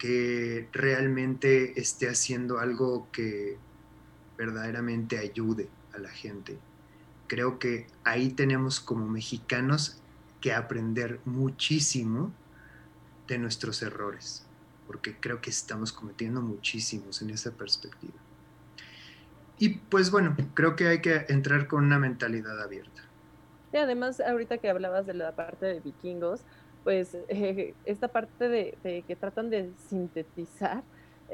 que realmente esté haciendo algo que verdaderamente ayude a la gente. Creo que ahí tenemos como mexicanos que aprender muchísimo de nuestros errores, porque creo que estamos cometiendo muchísimos en esa perspectiva. Y pues bueno, creo que hay que entrar con una mentalidad abierta. Y además, ahorita que hablabas de la parte de vikingos, pues esta parte de, que tratan de sintetizar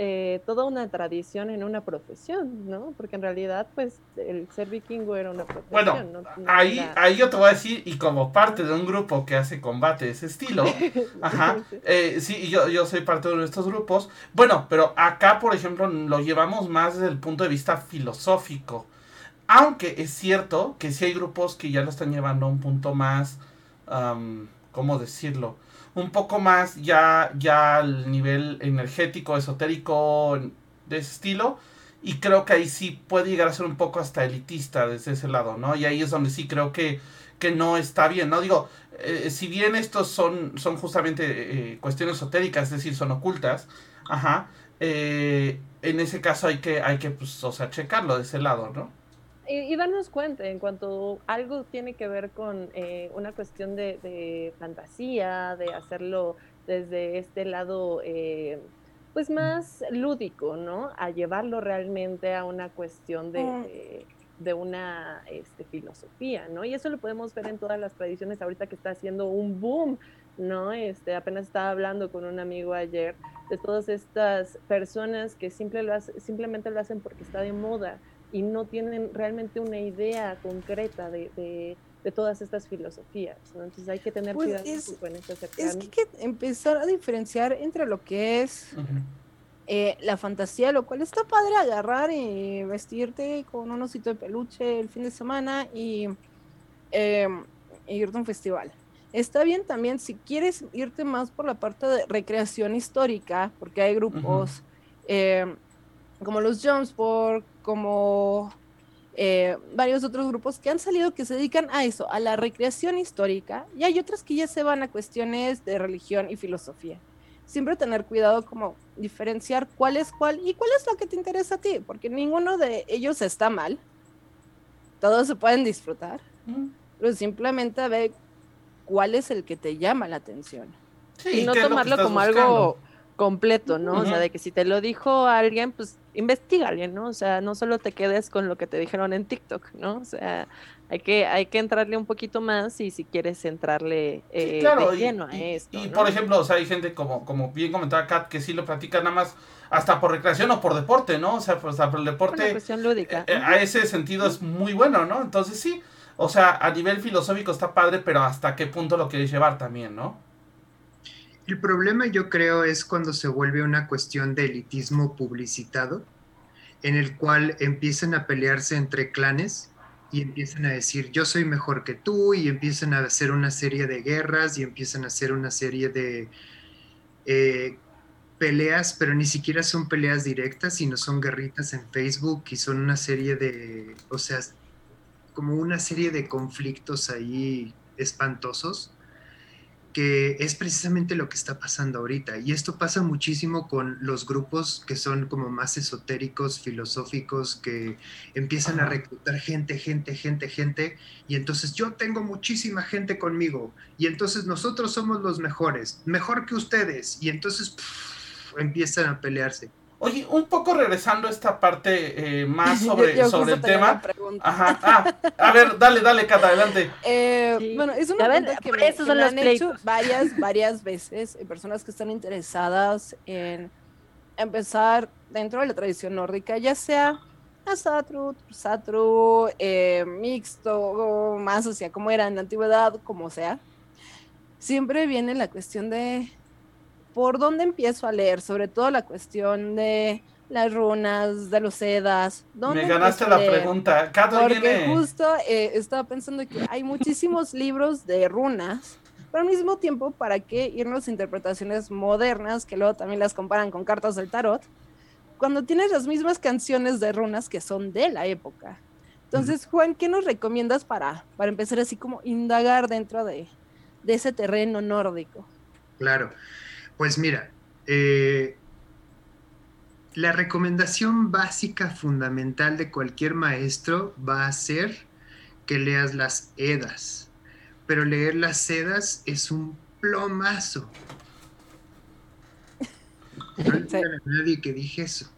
eh, toda una tradición en una profesión, ¿no? Porque en realidad, pues, el ser vikingo era una profesión. Bueno, ahí, ahí yo te voy a decir, y como parte de un grupo que hace combate de ese estilo, (laughs) ajá, eh, sí, yo, yo soy parte de uno de estos grupos. Bueno, pero acá, por ejemplo, lo llevamos más desde el punto de vista filosófico. Aunque es cierto que sí hay grupos que ya lo están llevando a un punto más... ¿cómo decirlo? Un poco más ya, ya al nivel energético, esotérico, de ese estilo. Y creo que ahí sí puede llegar a ser un poco hasta elitista desde ese lado, ¿no? Y ahí es donde sí creo que, que no está bien, ¿no? Digo, eh, si bien estos son, son justamente eh, cuestiones esotéricas, es decir, son ocultas, ajá, eh, en ese caso hay que, hay que, pues, o sea, checarlo de ese lado, ¿no? Y, darnos cuenta en cuanto algo tiene que ver con eh, una cuestión de, fantasía, de hacerlo desde este lado, eh, pues más lúdico, ¿no? A llevarlo realmente a una cuestión de, mm. de, una este, filosofía, ¿no? Y eso lo podemos ver en todas las tradiciones ahorita que está haciendo un boom, ¿no? Este, apenas estaba hablando con un amigo ayer de todas estas personas que simple lo simplemente lo hacen porque está de moda y no tienen realmente una idea concreta de, de, todas estas filosofías. Entonces hay que tener pues cuidado con este Es que hay que empezar a diferenciar entre lo que es eh, la fantasía, lo cual está padre agarrar y vestirte con un osito de peluche el fin de semana y eh, irte a un festival. Está bien también si quieres irte más por la parte de recreación histórica, porque hay grupos eh, como los Jumpsport, como eh, varios otros grupos que han salido que se dedican a eso, a la recreación histórica, y hay otras que ya se van a cuestiones de religión y filosofía. Siempre tener cuidado como diferenciar cuál es cuál y cuál es lo que te interesa a ti, porque ninguno de ellos está mal. Todos se pueden disfrutar, pero simplemente ve cuál es el que te llama la atención. y no tomarlo como algo completo, ¿no? O sea, de que si te lo dijo alguien, pues investigale, ¿no? O sea, no solo te quedes con lo que te dijeron en TikTok, ¿no? O sea, hay que, hay que entrarle un poquito más y si quieres entrarle eh, de lleno a esto. Y, por ejemplo, o sea, hay gente como, como bien comentaba Kat, que sí lo practica nada más hasta por recreación o por deporte, ¿no? O sea, pues, por el deporte. Una cuestión lúdica. Eh, a ese sentido es muy bueno, ¿no? Entonces sí, o sea, a nivel filosófico está padre, pero hasta qué punto lo quieres llevar también, ¿no? El problema yo creo es cuando se vuelve una cuestión de elitismo publicitado, en el cual empiezan a pelearse entre clanes y empiezan a decir yo soy mejor que tú y empiezan a hacer una serie de guerras y empiezan a hacer una serie de eh, peleas, pero ni siquiera son peleas directas, sino son guerritas en Facebook y son una serie de, o sea, como una serie de conflictos ahí espantosos, que es precisamente lo que está pasando ahorita. Y esto pasa muchísimo con los grupos que son como más esotéricos, filosóficos, que empiezan a reclutar gente, gente, gente, gente, y entonces yo tengo muchísima gente conmigo, y entonces nosotros somos los mejores, mejor que ustedes, y entonces empiezan a pelearse. Oye, un poco regresando a esta parte eh, más (laughs) sobre, sobre el tema. Ajá. Ah, a ver, dale, dale, Cata, adelante. Eh, bueno, es una pregunta que me, han hecho varias, varias veces eh, personas que están interesadas en empezar dentro de la tradición nórdica, ya sea Asatru, Satru, mixto, más hacia como era en la antigüedad, como sea. Siempre viene la cuestión de por dónde empiezo a leer, sobre todo la cuestión de las runas, de los sedas. Me ganaste la pregunta. Porque justo eh, estaba pensando que hay muchísimos (laughs) libros de runas, pero al mismo tiempo, ¿para qué irnos a interpretaciones modernas que luego también las comparan con cartas del tarot? Cuando tienes las mismas canciones de runas que son de la época. Entonces, Juan, ¿qué nos recomiendas para, para empezar así como indagar dentro de, de ese terreno nórdico? Claro. Pues mira, eh, la recomendación básica fundamental de cualquier maestro va a ser que leas las Edas, pero leer las Edas es un plomazo. No hay nadie que dije eso.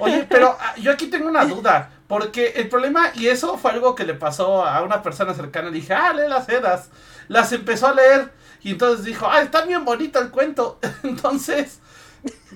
Oye, pero ah, yo aquí tengo una duda, porque el problema, y eso fue algo que le pasó a una persona cercana, dije, ah, lee las Edas, las empezó a leer y entonces dijo, ah, está bien bonito el cuento. (laughs) Entonces,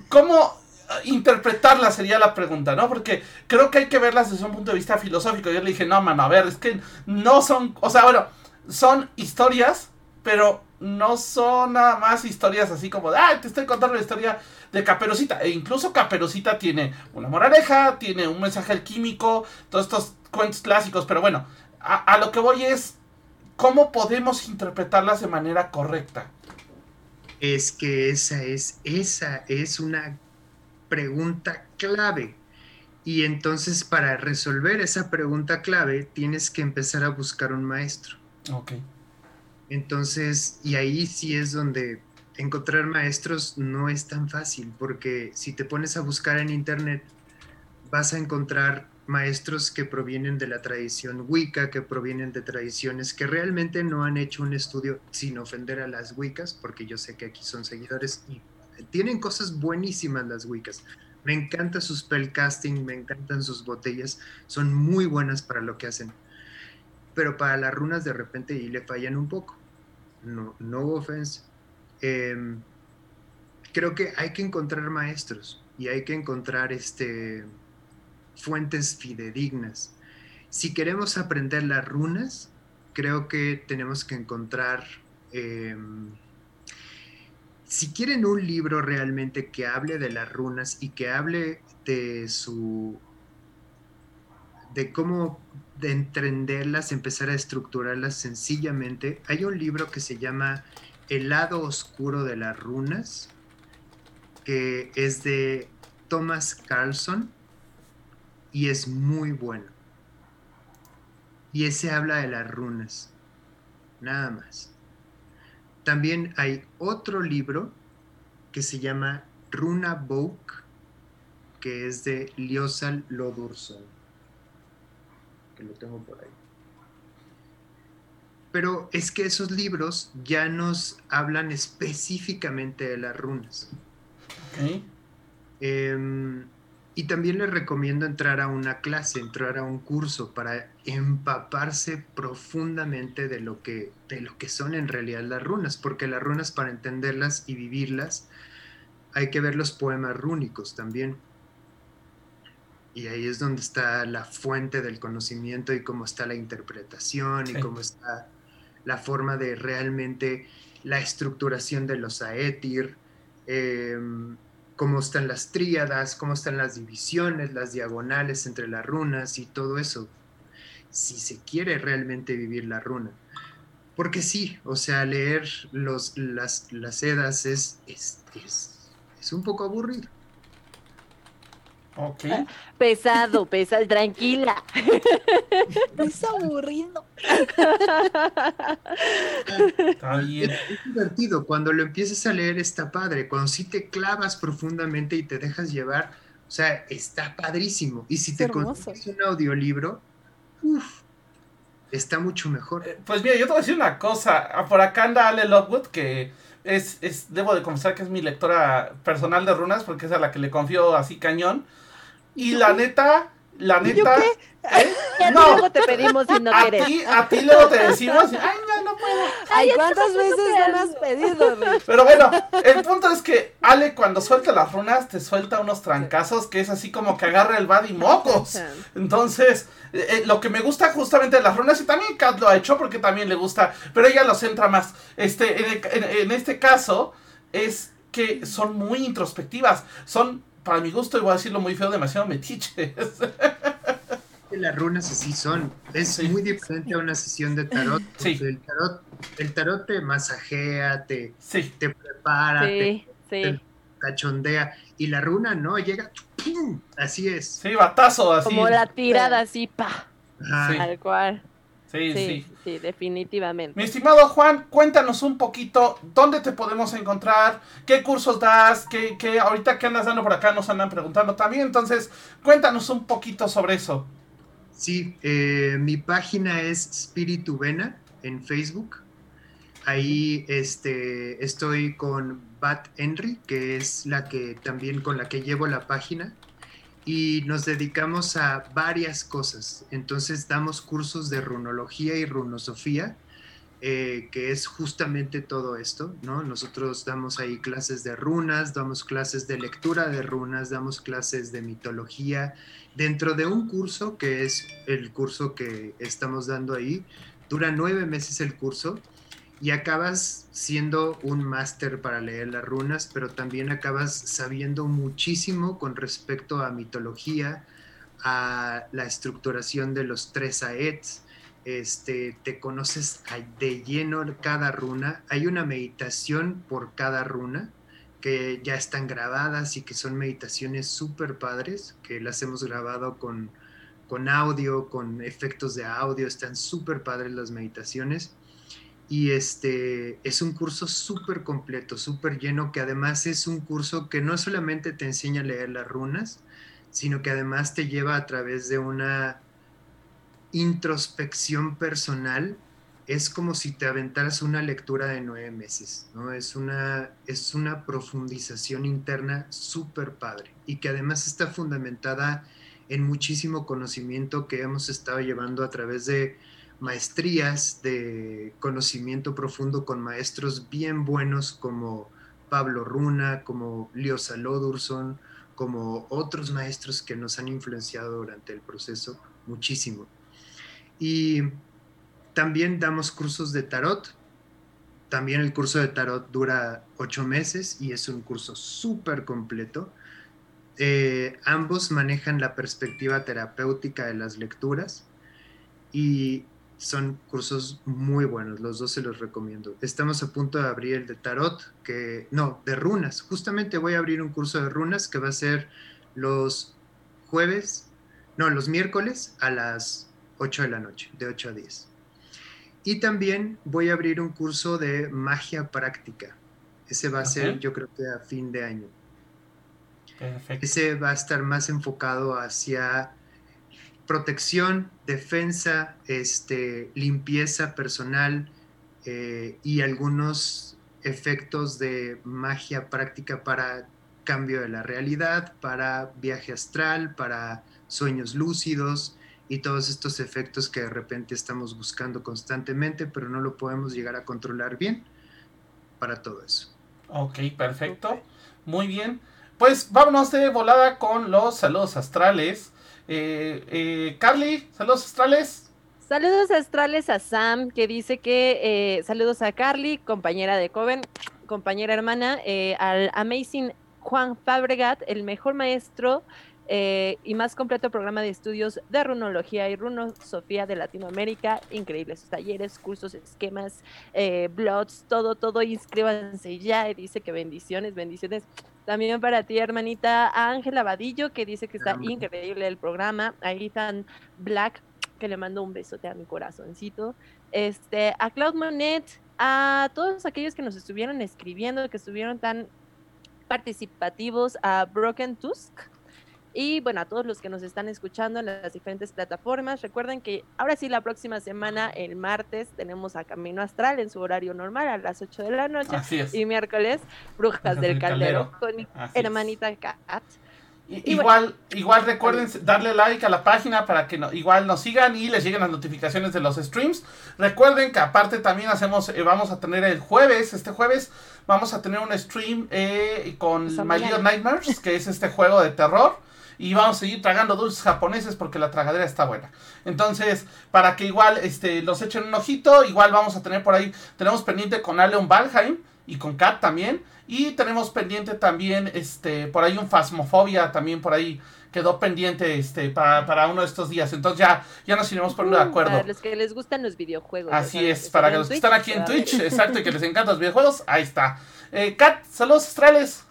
¿cómo interpretarla sería la pregunta, ¿no? Porque creo que hay que verlas desde un punto de vista filosófico. Yo le dije, no, mano, a ver, es que no son, o sea, bueno, son historias, pero no son nada más historias así como de, ah, te estoy contando la historia de Caperucita. E incluso Caperucita tiene una moraleja, tiene un mensaje alquímico, todos estos cuentos clásicos, pero bueno, a lo que voy es, ¿cómo podemos interpretarlas de manera correcta? Es que esa es, esa es una pregunta clave. Y entonces para resolver esa pregunta clave tienes que empezar a buscar un maestro. Ok. Entonces, y ahí sí es donde encontrar maestros no es tan fácil, porque si te pones a buscar en internet, vas a encontrar maestros que provienen de la tradición Wicca, que provienen de tradiciones que realmente no han hecho un estudio sin ofender a las Wiccas, porque yo sé que aquí son seguidores y tienen cosas buenísimas las Wiccas. Me encanta su spellcasting, me encantan sus botellas, son muy buenas para lo que hacen. Pero para las runas de repente y le fallan un poco. No, no offense. Em, creo que hay que encontrar maestros y hay que encontrar este, fuentes fidedignas. Si queremos aprender las runas, creo que tenemos que encontrar em, si quieren un libro realmente que hable de las runas y que hable de su de cómo de entenderlas, empezar a estructurarlas sencillamente, hay un libro que se llama El lado oscuro de las runas, que es de Thomas Carlson y es muy bueno. Y ese habla de las runas, nada más. También hay otro libro que se llama Runa Book, que es de Liosal Lodurson, que lo tengo por ahí. Pero es que esos libros ya nos hablan específicamente de las runas. Okay. Em, y también les recomiendo entrar a una clase, entrar a un curso para empaparse profundamente de lo que, de lo que son en realidad las runas, porque las runas para entenderlas y vivirlas hay que ver los poemas rúnicos también. Y ahí es donde está la fuente del conocimiento y cómo está la interpretación y cómo está la forma de realmente la estructuración de los aetir. Eh, cómo están las tríadas, cómo están las divisiones, las diagonales entre las runas y todo eso, si se quiere realmente vivir la runa. Porque sí, o sea, leer los, las, las sedas es, es, es un poco aburrido. Ok. Pesado, pesado, tranquila. (laughs) Es aburrido. Está bien. Es, divertido. Cuando lo empieces a leer está padre. Cuando sí te clavas profundamente y te dejas llevar, o sea, está padrísimo. Y si te consigues un audiolibro, uff, está mucho mejor. Eh, pues mira, yo te voy a decir una cosa. Ah, por acá anda Ale Lockwood, que es, es, debo de confesar que es mi lectora personal de runas, porque es a la que le confío así cañón. Y la neta, la neta. ¿eh? (laughs) no, luego te pedimos si no a quieres. Ti, a ti luego te decimos, ay, no, no puedo. Ay, ¿cuántas veces no me has pedido, Pero bueno, el punto es que Ale cuando suelta las runas te suelta unos trancazos que es así como que agarra el bad y mocos. Entonces, eh, eh, lo que me gusta justamente de las runas, y también Kat lo ha hecho porque también le gusta, pero ella lo centra más. Este, en, en este caso, es que son muy introspectivas. Son para mi gusto, a decirlo muy feo, demasiado metiches. (laughs) Las runas así son. Es muy diferente a una sesión de tarot. Sí. El tarot, el tarot te masajea, te, sí. te prepara, te, cachondea. Y la runa no, llega, así es. Sí, batazo, así. Como la tirada así, pa. Tal cual. Sí, sí, definitivamente. Mi estimado Juan, cuéntanos un poquito dónde te podemos encontrar, qué cursos das, qué, qué ahorita que andas dando por acá nos andan preguntando también, entonces cuéntanos un poquito sobre eso. Sí, eh, mi página es Spiritu Vena en Facebook. Ahí este, estoy con Bat Henry, que es la que también con la que llevo la página y nos dedicamos a varias cosas. Entonces damos cursos de runología y runosofía, eh, que es justamente todo esto, ¿no? Nosotros damos ahí clases de runas, damos clases de lectura de runas, damos clases de mitología, dentro de un curso que es el curso que estamos dando ahí. Dura nueve meses el curso y acabas siendo un máster para leer las runas, pero también acabas sabiendo muchísimo con respecto a mitología, a la estructuración de los tres aets, este, te conoces de lleno cada runa, hay una meditación por cada runa que ya están grabadas y que son meditaciones súper padres, que las hemos grabado con, con audio, con efectos de audio, están súper padres las meditaciones y este es un curso súper completo, súper lleno, que además es un curso que no solamente te enseña a leer las runas, sino que además te lleva a través de una introspección personal. Es como si te aventaras una lectura de nueve meses, ¿no? Es una, es una profundización interna súper padre y que además está fundamentada en muchísimo conocimiento que hemos estado llevando a través de maestrías de conocimiento profundo con maestros bien buenos como Pablo Runa, como Leo Salodurson, como otros maestros que nos han influenciado durante el proceso muchísimo. Y también damos cursos de tarot. También el curso de tarot dura ocho meses y es un curso súper completo. Eh, ambos manejan la perspectiva terapéutica de las lecturas y son cursos muy buenos, los dos se los recomiendo. Estamos a punto de abrir el de tarot, que no, de runas. Justamente voy a abrir un curso de runas que va a ser los jueves, no, los miércoles a las 8 de la noche, de 8 a 10. Y también voy a abrir un curso de magia práctica. Ese va a ser, yo creo que a fin de año. Ese va a estar más enfocado hacia protección, defensa, este, limpieza personal eh, y algunos efectos de magia práctica para cambio de la realidad, para viaje astral, para sueños lúcidos y todos estos efectos que de repente estamos buscando constantemente, pero no lo podemos llegar a controlar bien para todo eso. Ok, perfecto. Muy bien. Pues vámonos de volada con los saludos astrales. Eh, eh, Carly, saludos astrales. Saludos astrales a Sam, que dice que eh, saludos a Carly, compañera de Coven, compañera hermana, eh, al Amazing Juan Fabregat, el mejor maestro y más completo programa de estudios de runología y runosofía de Latinoamérica. Increíbles sus talleres, cursos, esquemas, blogs, todo, todo. Inscríbanse ya. Y dice que bendiciones, bendiciones también para ti, hermanita Ángela Vadillo, que dice que está increíble el programa. A Ethan Black, que le mando un besote a mi corazoncito. Este, a Claude Monet, a todos aquellos que nos estuvieron escribiendo, que estuvieron tan participativos, a Broken Tusk, y bueno, a todos los que nos están escuchando en las diferentes plataformas, recuerden que ahora sí la próxima semana, el martes, tenemos a Camino Astral en su horario normal a las 8 de la noche. Y miércoles, Brujas del, Caldero, con mi hermanita Kat. igual, igual recuerden darle like a la página para que no, igual nos sigan y les lleguen las notificaciones de los streams. Recuerden que aparte también hacemos, eh, vamos a tener el jueves, este jueves, vamos a tener un stream eh, con My Little Nightmares, que es este juego de terror y vamos a seguir tragando dulces japoneses porque la tragadera está buena. Entonces, para que igual este, los echen un ojito, igual vamos a tener por ahí, tenemos pendiente con Aleon Valheim y con Kat también. Y tenemos pendiente también, este, por ahí un Fasmofobia también por ahí quedó pendiente este para, para uno de estos días. Entonces ya, ya nos iremos poniendo de uh, acuerdo. Para los que les gustan los videojuegos. Así es, para los que están aquí en Twitch, exacto, y que les (laughs) encantan los videojuegos, ahí está. Eh, Kat, saludos astrales.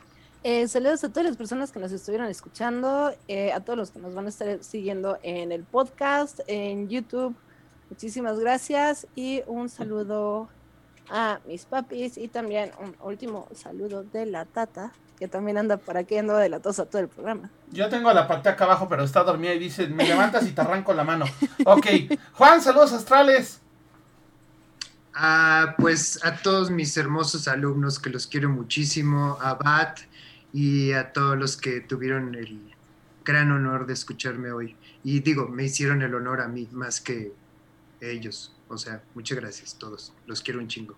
Eh, saludos a todas las personas que nos estuvieron escuchando, eh, a todos los que nos van a estar siguiendo en el podcast, en YouTube. Muchísimas gracias y un saludo a mis papis y también un último saludo de la tata, que también anda por aquí ando de la tosa todo el programa. Yo tengo a la parte acá abajo, pero está dormida y dice, me levantas y te arranco la mano. Ok, Juan, saludos astrales. Ah, pues a todos mis hermosos alumnos que los quiero muchísimo, a Bat, y a todos los que tuvieron el gran honor de escucharme hoy. Y digo, me hicieron el honor a mí más que ellos. O sea, muchas gracias a todos. Los quiero un chingo.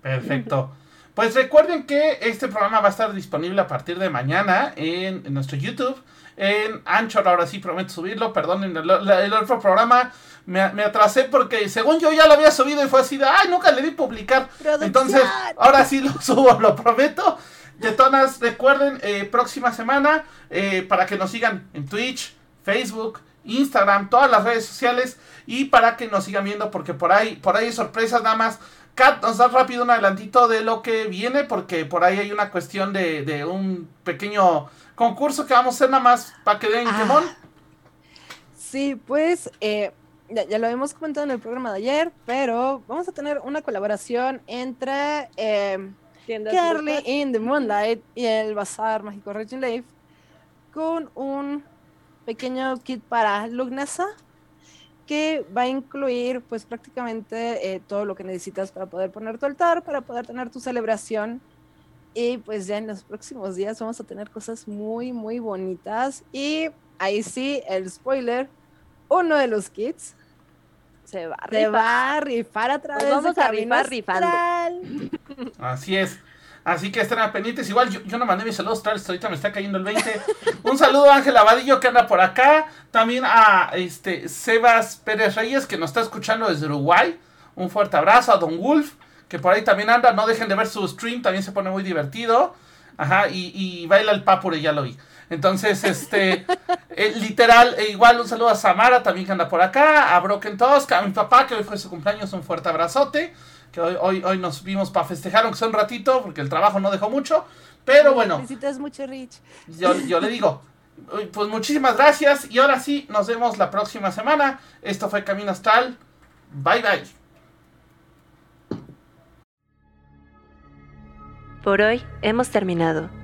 Perfecto. Pues recuerden que este programa va a estar disponible a partir de mañana en, nuestro YouTube. En Anchor, ahora sí prometo subirlo. Perdonen, el, otro programa me, atrasé porque según yo ya lo había subido y fue así de, ay, nunca le di publicar. Entonces, ahora sí lo (laughs) subo, lo prometo. Detonas, recuerden, eh, próxima semana, eh, para que nos sigan en Twitch, Facebook, Instagram, todas las redes sociales y para que nos sigan viendo porque por ahí, por ahí hay sorpresas nada más. Kat, nos da rápido un adelantito de lo que viene porque por ahí hay una cuestión de, un pequeño concurso que vamos a hacer nada más para que den ah. Sí, pues eh, ya, ya, lo habíamos comentado en el programa de ayer, pero vamos a tener una colaboración entre Carly in the Moonlight y el Bazar Mágico Regin Life con un pequeño kit para Lugnasa que va a incluir pues prácticamente eh, todo lo que necesitas para poder poner tu altar, para poder tener tu celebración. Y pues ya en los próximos días vamos a tener cosas muy, muy bonitas. Y ahí sí, el spoiler, uno de los kits se va a rifar, va a, rifar a través vamos a rifar rifando. Así es. Así que estén pendientes. Igual yo, no mandé mis saludos, ahorita me está cayendo el 20. Un saludo a Ángel Abadillo que anda por acá. También a este Sebas Pérez Reyes que nos está escuchando desde Uruguay. Un fuerte abrazo a Don Wolf que por ahí también anda. No dejen de ver su stream, también se pone muy divertido. Ajá, y, baila el papure, ya lo vi. Entonces, este, eh, literal, e igual un saludo a Samara también que anda por acá, a Broken Tosk, a mi papá que hoy fue su cumpleaños, un fuerte abrazote que hoy, hoy, nos vimos para festejar, aunque sea un ratito, porque el trabajo no dejó mucho. Pero bueno. Necesitas mucho, Rich. Yo, yo le digo, pues muchísimas gracias. Y ahora sí, nos vemos la próxima semana. Esto fue Camino Astral. Bye bye. Por hoy hemos terminado.